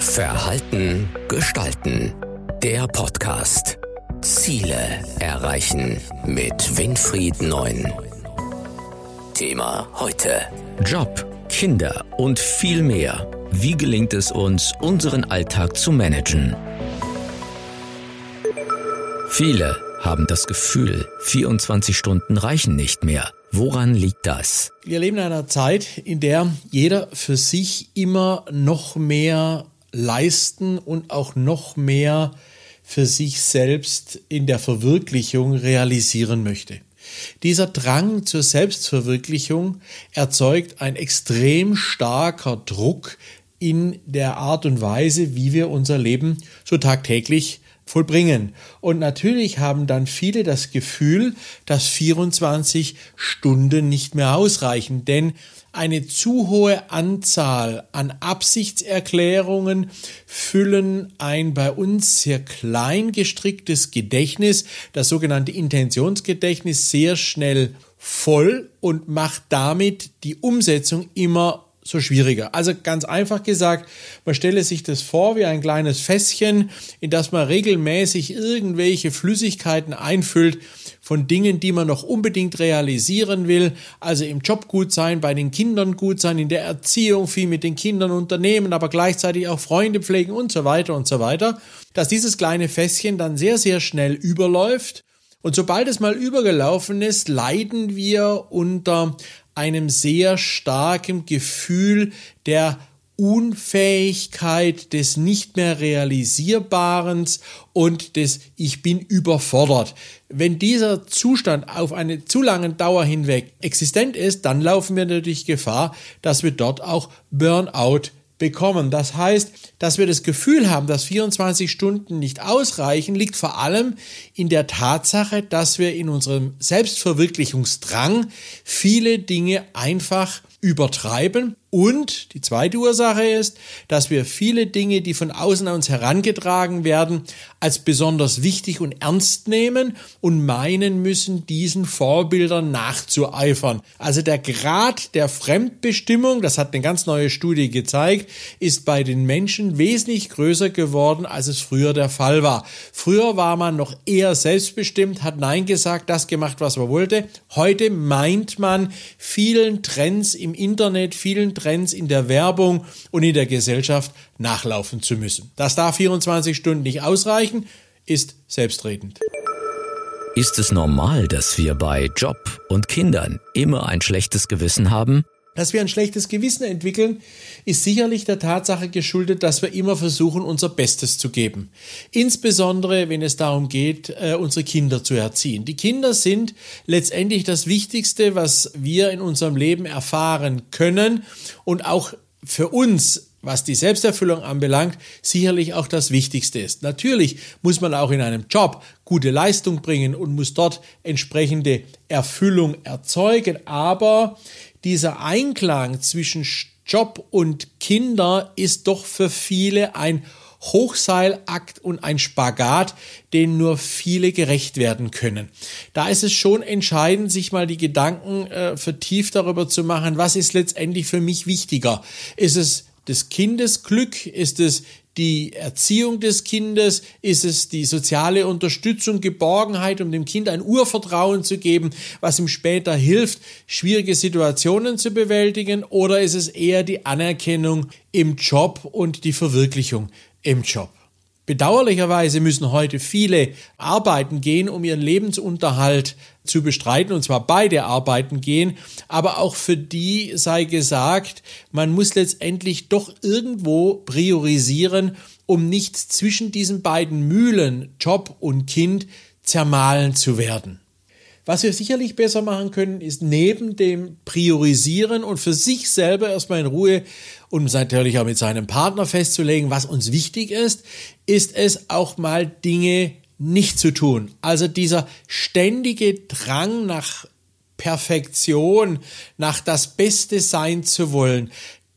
Verhalten gestalten. Der Podcast. Ziele erreichen mit Winfried Neun. Thema heute. Job, Kinder und viel mehr. Wie gelingt es uns, unseren Alltag zu managen? Viele haben das Gefühl, 24 Stunden reichen nicht mehr. Woran liegt das? Wir leben in einer Zeit, in der jeder für sich immer noch mehr leisten und auch noch mehr für sich selbst in der Verwirklichung realisieren möchte. Dieser Drang zur Selbstverwirklichung erzeugt ein extrem starker Druck in der Art und Weise, wie wir unser Leben so tagtäglich vollbringen. Und natürlich haben dann viele das Gefühl, dass 24 Stunden nicht mehr ausreichen, denn eine zu hohe Anzahl an Absichtserklärungen füllen ein bei uns sehr klein gestricktes Gedächtnis, das sogenannte Intentionsgedächtnis, sehr schnell voll und macht damit die Umsetzung immer so schwieriger. Also ganz einfach gesagt, man stelle sich das vor wie ein kleines Fässchen, in das man regelmäßig irgendwelche Flüssigkeiten einfüllt von Dingen, die man noch unbedingt realisieren will. Also im Job gut sein, bei den Kindern gut sein, in der Erziehung viel mit den Kindern unternehmen, aber gleichzeitig auch Freunde pflegen und so weiter und so weiter. Dass dieses kleine Fässchen dann sehr, sehr schnell überläuft und sobald es mal übergelaufen ist, leiden wir unter einem sehr starken Gefühl der Unfähigkeit, des nicht mehr realisierbaren und des Ich bin überfordert. Wenn dieser Zustand auf eine zu lange Dauer hinweg existent ist, dann laufen wir natürlich Gefahr, dass wir dort auch Burnout bekommen. Das heißt, dass wir das Gefühl haben, dass 24 Stunden nicht ausreichen, liegt vor allem in der Tatsache, dass wir in unserem Selbstverwirklichungsdrang viele Dinge einfach übertreiben. Und die zweite Ursache ist, dass wir viele Dinge, die von außen an uns herangetragen werden, als besonders wichtig und ernst nehmen und meinen müssen, diesen Vorbildern nachzueifern. Also der Grad der Fremdbestimmung, das hat eine ganz neue Studie gezeigt, ist bei den Menschen wesentlich größer geworden, als es früher der Fall war. Früher war man noch eher selbstbestimmt, hat Nein gesagt, das gemacht, was man wollte. Heute meint man vielen Trends im Internet, vielen Trends in der Werbung und in der Gesellschaft nachlaufen zu müssen. Das darf 24 Stunden nicht ausreichen, ist selbstredend. Ist es normal, dass wir bei Job und Kindern immer ein schlechtes Gewissen haben? Dass wir ein schlechtes Gewissen entwickeln, ist sicherlich der Tatsache geschuldet, dass wir immer versuchen, unser Bestes zu geben. Insbesondere, wenn es darum geht, äh, unsere Kinder zu erziehen. Die Kinder sind letztendlich das Wichtigste, was wir in unserem Leben erfahren können und auch für uns was die Selbsterfüllung anbelangt, sicherlich auch das Wichtigste ist. Natürlich muss man auch in einem Job gute Leistung bringen und muss dort entsprechende Erfüllung erzeugen, aber dieser Einklang zwischen Job und Kinder ist doch für viele ein Hochseilakt und ein Spagat, den nur viele gerecht werden können. Da ist es schon entscheidend, sich mal die Gedanken äh, vertieft darüber zu machen, was ist letztendlich für mich wichtiger? Ist es des Kindes Glück? Ist es die Erziehung des Kindes? Ist es die soziale Unterstützung, Geborgenheit, um dem Kind ein Urvertrauen zu geben, was ihm später hilft, schwierige Situationen zu bewältigen? Oder ist es eher die Anerkennung im Job und die Verwirklichung im Job? Bedauerlicherweise müssen heute viele arbeiten gehen, um ihren Lebensunterhalt zu bestreiten, und zwar beide arbeiten gehen, aber auch für die sei gesagt, man muss letztendlich doch irgendwo priorisieren, um nicht zwischen diesen beiden Mühlen, Job und Kind, zermahlen zu werden. Was wir sicherlich besser machen können, ist neben dem Priorisieren und für sich selber erstmal in Ruhe und natürlich auch mit seinem Partner festzulegen, was uns wichtig ist, ist es auch mal Dinge nicht zu tun. Also dieser ständige Drang nach Perfektion, nach das Beste sein zu wollen,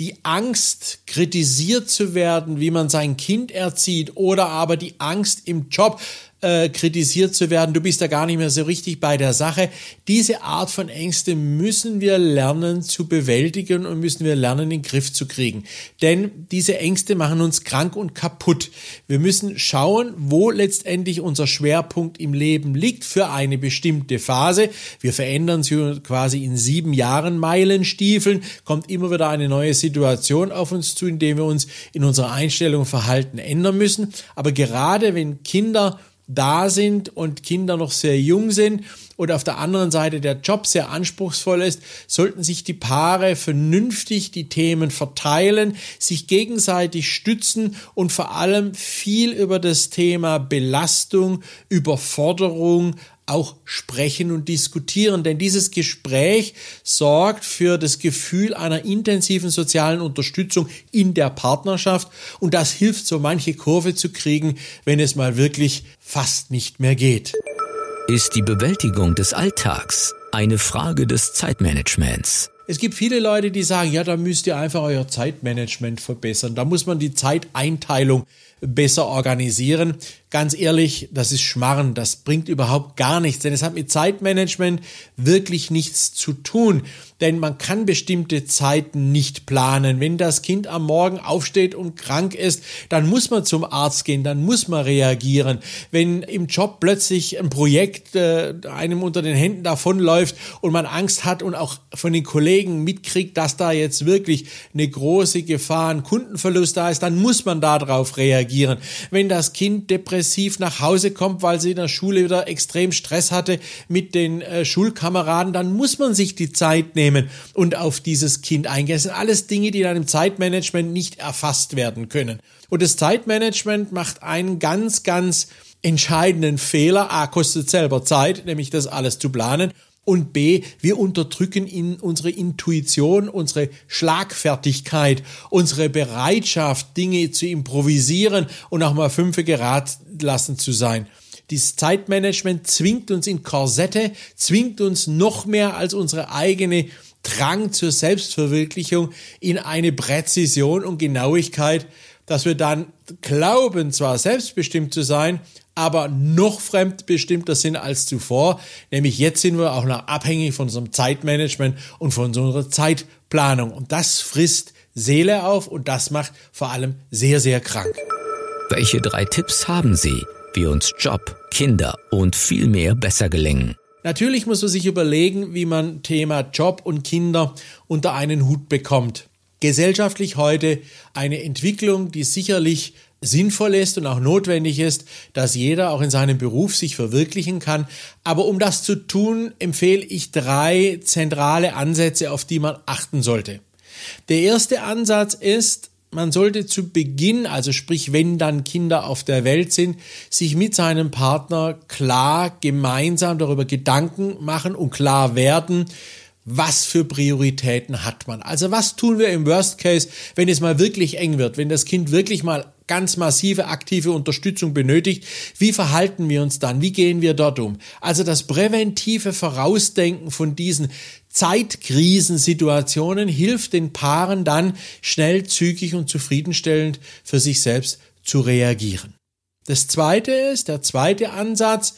die Angst, kritisiert zu werden, wie man sein Kind erzieht, oder aber die Angst im Job, äh, kritisiert zu werden, du bist da gar nicht mehr so richtig bei der Sache. Diese Art von Ängste müssen wir lernen zu bewältigen und müssen wir lernen, in den Griff zu kriegen. Denn diese Ängste machen uns krank und kaputt. Wir müssen schauen, wo letztendlich unser Schwerpunkt im Leben liegt für eine bestimmte Phase. Wir verändern sie quasi in sieben Jahren Meilenstiefeln, kommt immer wieder eine neue Situation auf uns zu, indem wir uns in unserer Einstellung Verhalten ändern müssen. Aber gerade wenn Kinder da sind und Kinder noch sehr jung sind und auf der anderen Seite der Job sehr anspruchsvoll ist, sollten sich die Paare vernünftig die Themen verteilen, sich gegenseitig stützen und vor allem viel über das Thema Belastung, Überforderung, auch sprechen und diskutieren, denn dieses Gespräch sorgt für das Gefühl einer intensiven sozialen Unterstützung in der Partnerschaft und das hilft so manche Kurve zu kriegen, wenn es mal wirklich fast nicht mehr geht. Ist die Bewältigung des Alltags eine Frage des Zeitmanagements? Es gibt viele Leute, die sagen, ja, da müsst ihr einfach euer Zeitmanagement verbessern. Da muss man die Zeiteinteilung besser organisieren. Ganz ehrlich, das ist Schmarren, das bringt überhaupt gar nichts, denn es hat mit Zeitmanagement wirklich nichts zu tun, denn man kann bestimmte Zeiten nicht planen. Wenn das Kind am Morgen aufsteht und krank ist, dann muss man zum Arzt gehen, dann muss man reagieren. Wenn im Job plötzlich ein Projekt äh, einem unter den Händen davonläuft und man Angst hat und auch von den Kollegen mitkriegt, dass da jetzt wirklich eine große Gefahr, ein Kundenverlust da ist, dann muss man darauf reagieren. Wenn das Kind depressiv nach Hause kommt, weil sie in der Schule wieder extrem Stress hatte mit den äh, Schulkameraden, dann muss man sich die Zeit nehmen und auf dieses Kind eingehen. Das sind alles Dinge, die dann im Zeitmanagement nicht erfasst werden können. Und das Zeitmanagement macht einen ganz, ganz entscheidenden Fehler. A, kostet selber Zeit, nämlich das alles zu planen. Und B, wir unterdrücken in unsere Intuition, unsere Schlagfertigkeit, unsere Bereitschaft, Dinge zu improvisieren und auch mal fünfe gerad lassen zu sein. Dieses Zeitmanagement zwingt uns in Korsette, zwingt uns noch mehr als unsere eigene Drang zur Selbstverwirklichung in eine Präzision und Genauigkeit, dass wir dann glauben, zwar selbstbestimmt zu sein, aber noch fremdbestimmter sind als zuvor. Nämlich jetzt sind wir auch noch abhängig von unserem Zeitmanagement und von unserer Zeitplanung. Und das frisst Seele auf und das macht vor allem sehr, sehr krank. Welche drei Tipps haben Sie, wie uns Job, Kinder und viel mehr besser gelingen? Natürlich muss man sich überlegen, wie man Thema Job und Kinder unter einen Hut bekommt. Gesellschaftlich heute eine Entwicklung, die sicherlich sinnvoll ist und auch notwendig ist, dass jeder auch in seinem Beruf sich verwirklichen kann. Aber um das zu tun, empfehle ich drei zentrale Ansätze, auf die man achten sollte. Der erste Ansatz ist, man sollte zu Beginn, also sprich, wenn dann Kinder auf der Welt sind, sich mit seinem Partner klar gemeinsam darüber Gedanken machen und klar werden, was für Prioritäten hat man? Also was tun wir im Worst Case, wenn es mal wirklich eng wird, wenn das Kind wirklich mal ganz massive aktive Unterstützung benötigt? Wie verhalten wir uns dann? Wie gehen wir dort um? Also das präventive Vorausdenken von diesen Zeitkrisensituationen hilft den Paaren dann schnell, zügig und zufriedenstellend für sich selbst zu reagieren. Das zweite ist, der zweite Ansatz,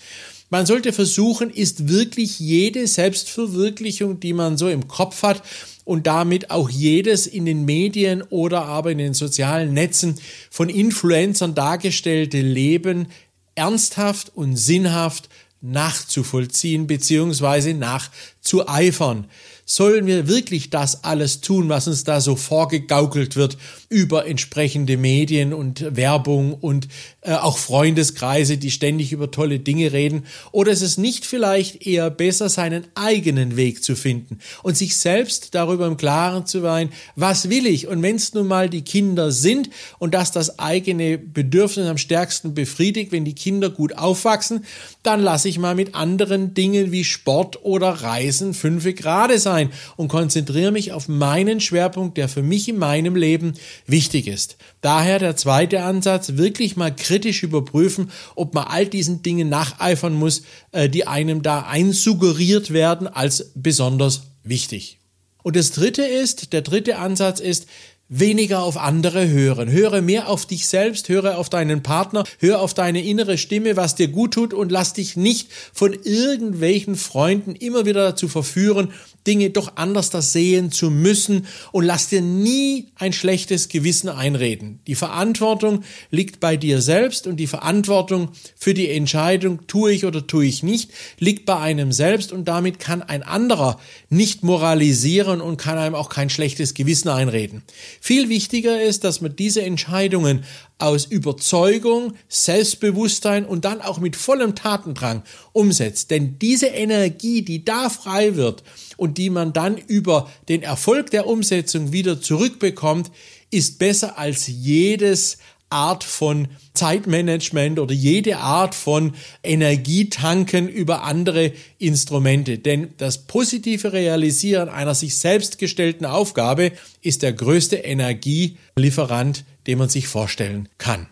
man sollte versuchen, ist wirklich jede Selbstverwirklichung, die man so im Kopf hat und damit auch jedes in den Medien oder aber in den sozialen Netzen von Influencern dargestellte Leben ernsthaft und sinnhaft nachzuvollziehen bzw. nachzueifern sollen wir wirklich das alles tun, was uns da so vorgegaukelt wird über entsprechende Medien und Werbung und äh, auch Freundeskreise, die ständig über tolle Dinge reden? Oder ist es nicht vielleicht eher besser, seinen eigenen Weg zu finden und sich selbst darüber im Klaren zu sein, was will ich? Und wenn es nun mal die Kinder sind und dass das eigene Bedürfnis am stärksten befriedigt, wenn die Kinder gut aufwachsen, dann lasse ich mal mit anderen Dingen wie Sport oder Reisen fünfe gerade sein sein und konzentriere mich auf meinen Schwerpunkt, der für mich in meinem Leben wichtig ist. Daher der zweite Ansatz, wirklich mal kritisch überprüfen, ob man all diesen Dingen nacheifern muss, äh, die einem da einsuggeriert werden als besonders wichtig. Und das dritte ist, der dritte Ansatz ist, weniger auf andere hören. Höre mehr auf dich selbst, höre auf deinen Partner, hör auf deine innere Stimme, was dir gut tut und lass dich nicht von irgendwelchen Freunden immer wieder dazu verführen, Dinge doch anders das sehen zu müssen und lass dir nie ein schlechtes Gewissen einreden. Die Verantwortung liegt bei dir selbst und die Verantwortung für die Entscheidung, tue ich oder tue ich nicht, liegt bei einem selbst und damit kann ein anderer nicht moralisieren und kann einem auch kein schlechtes Gewissen einreden. Viel wichtiger ist, dass man diese Entscheidungen aus Überzeugung, Selbstbewusstsein und dann auch mit vollem Tatendrang umsetzt. Denn diese Energie, die da frei wird und die man dann über den Erfolg der Umsetzung wieder zurückbekommt, ist besser als jedes Art von Zeitmanagement oder jede Art von Energietanken über andere Instrumente. Denn das positive Realisieren einer sich selbst gestellten Aufgabe ist der größte Energielieferant, den man sich vorstellen kann.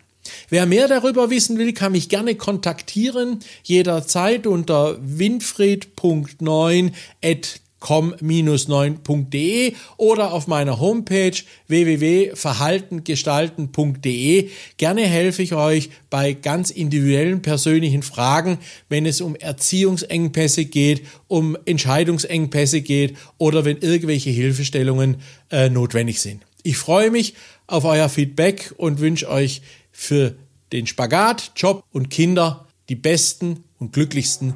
Wer mehr darüber wissen will, kann mich gerne kontaktieren, jederzeit unter winfried.9 com-9.de oder auf meiner Homepage www.verhaltengestalten.de. Gerne helfe ich euch bei ganz individuellen persönlichen Fragen, wenn es um Erziehungsengpässe geht, um Entscheidungsengpässe geht oder wenn irgendwelche Hilfestellungen äh, notwendig sind. Ich freue mich auf euer Feedback und wünsche euch für den Spagat, Job und Kinder die besten und glücklichsten